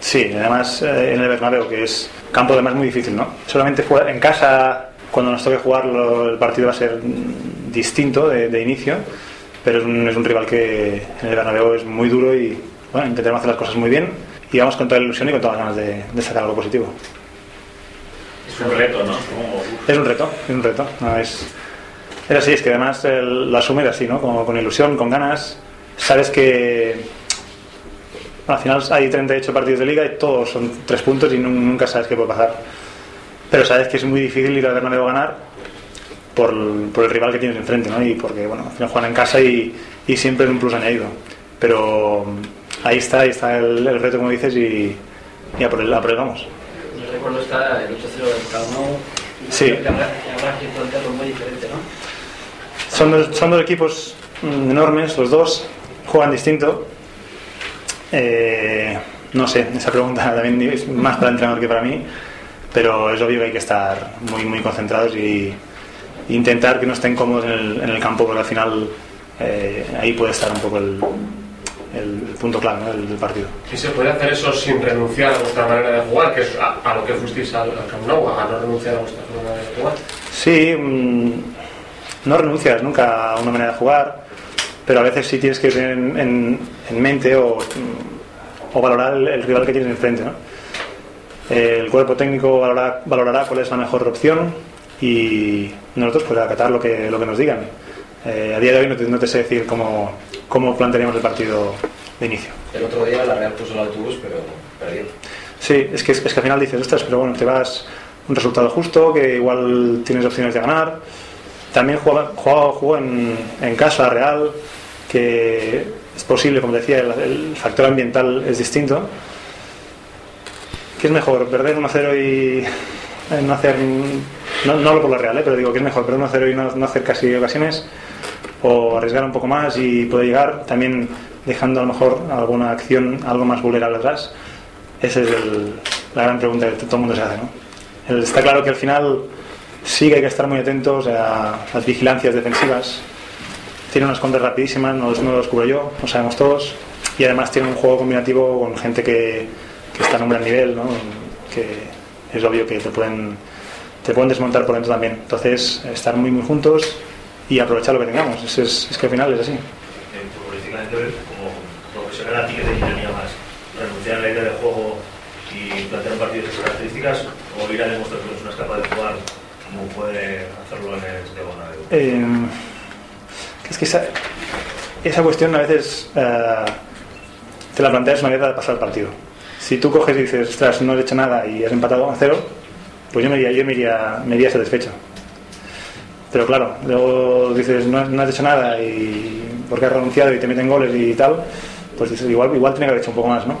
Sí, además eh, en el Bernabéu, que es campo además muy difícil, ¿no? Solamente jugar en casa, cuando nos toque jugar, el partido va a ser distinto de, inicio, pero es un, es un, rival que en el Bernabéu es muy duro y bueno, intentaremos hacer las cosas muy bien y vamos con toda la ilusión y con todas las ganas de, de sacar algo positivo. Es un reto, ¿no? Es un reto, es un reto. No, es, es así, es que además lo asume así, ¿no? Como, con ilusión, con ganas. Sabes que al final hay 38 partidos de liga y todos son tres puntos y nunca sabes qué puede pasar. Pero sabes que es muy difícil ir a Bernabéu a ganar por, por, el rival que tienes enfrente, ¿no? Y porque, bueno, al final juegan en casa y, y siempre es un plus añadido. Pero ahí está, ahí está el, reto, como dices, y, y a por el, a Yo recuerdo está el 8-0 del Camp Sí. muy diferente, ¿no? Son dos, son dos equipos enormes, los dos, juegan distinto eh, no sé, esa pregunta también es más para el entrenador que para mí, pero es obvio que hay que estar muy, muy concentrados y intentar que no estén cómodos en el, en el campo, porque al final eh, ahí puede estar un poco el, el punto clave del, partido. ¿Y se puede hacer eso sin renunciar a vuestra manera de jugar, que es a, lo que fuisteis al, Camp Nou, a no renunciar a vuestra manera de jugar? Sí, mm, no renuncias nunca a una manera de jugar pero a veces sí tienes que tener en, mente o, valorar el, rival que tienes enfrente. ¿no? El cuerpo técnico valorará, cuál es la mejor opción y nosotros pues acatar lo que, lo que nos digan. Eh, a día de hoy no te, sé decir cómo, cómo plantearíamos el partido de inicio. El otro día la Real puso el autobús, pero perdió. Sí, es que, es, que al final dices, ostras, pero bueno, te vas un resultado justo, que igual tienes opciones de ganar. También jugó, en, en casa, Real, que es posible, como decía, el, factor ambiental es distinto. ¿Qué es mejor? ¿Perder 1-0 y eh, no hacer. No, no hablo por la real, ¿eh? pero digo que es mejor perder 1-0 y no, hacer casi ocasiones? ¿O arriesgar un poco más y poder llegar? También dejando a lo mejor alguna acción algo más vulnerable atrás. Esa es la gran pregunta que todo el mundo se hace. ¿no? está claro que al final sí que hay que estar muy atentos a las vigilancias defensivas tiene unas contras rapidísimas, no, no lo descubro yo, lo sabemos todos. Y además tiene un juego combinativo con gente que, está en un gran nivel, ¿no? que es obvio que te pueden, te pueden desmontar por dentro también. Entonces, estar muy, muy juntos y aprovechar lo que tengamos. Es, es, que al final es así. Como profesional, a ti que te más renunciar a la idea de juego y plantear un partido de esas características, o ir a demostrar que no es capaz de jugar Eh, es que esa, cuestión a veces eh, te la planteas una vez de pasar el partido. Si tú coges y dices, ostras, no has hecho nada y has empatado a cero, pues yo me iría, yo me iría, me iría satisfecho. Pero claro, luego dices, no, has hecho nada y porque has renunciado y te meten goles y tal, pues dices, igual, igual tenía que haber hecho un poco más, ¿no?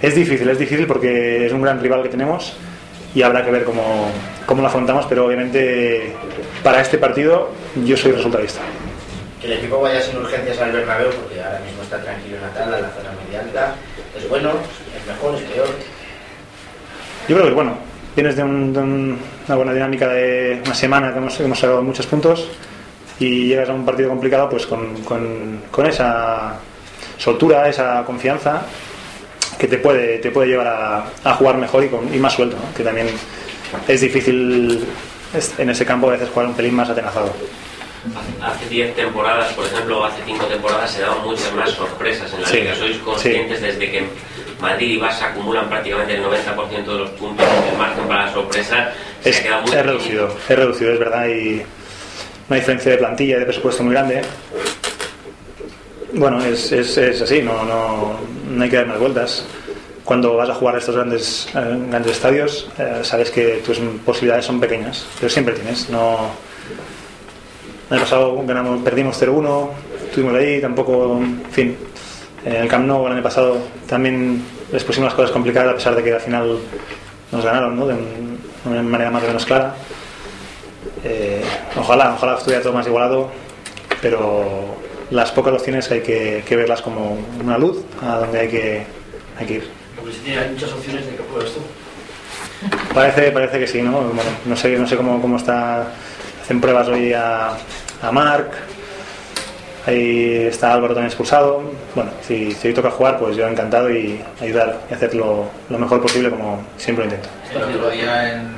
es difícil, es difícil porque es un gran rival que tenemos y habrá que ver cómo, cómo lo afrontamos, pero obviamente para este partido yo soy resultadista. Que el equipo vaya sin urgencias al Bernabéu, porque ahora mismo está tranquilo en Natal, en la zona mediática, es bueno, es mejor, es peor. Yo creo que es bueno. Vienes de, una buena dinámica de una semana que hemos, hemos sacado muchos puntos y llegas a un partido complicado pues con, con, esa soltura, esa confianza que te puede, te puede llevar a, jugar mejor y, con, y más suelto, que también es difícil en ese campo a veces jugar un pelín más atenazado. Hace 10 temporadas, por ejemplo, hace 5 temporadas se daban muchas más sorpresas en la liga. Sois conscientes desde que Madrid y Barça acumulan prácticamente el 90% de los puntos, el margen para la sorpresa es, se muy es reducido, es reducido, es verdad, y una diferencia de plantilla, de presupuesto muy grande. Bueno, es, es, es así, no, no, no hay que dar más vueltas cuando vas a jugar a estos grandes, eh, grandes estadios, eh, sabes que tus posibilidades son pequeñas, pero siempre tienes. No, el pasado ganamos, perdimos 0-1, estuvimos ahí, tampoco, en fin, En el Camp Nou el año pasado también les pusimos las cosas complicadas a pesar de que al final nos ganaron ¿no? de una manera más o menos clara. Eh, ojalá, ojalá estuviera todo más igualado, pero las pocas opciones hay que, que verlas como una luz a donde hay que, hay que ir. Tiene muchas opciones de que tú. Parece, parece que sí, ¿no? Bueno, no sé, no sé cómo, cómo está. Hacen pruebas hoy a, a Marc. Ahí está Álvaro también expulsado. Bueno, si, si hoy toca jugar, pues yo encantado y ayudar y hacer lo, lo mejor posible como siempre lo intento. El otro día en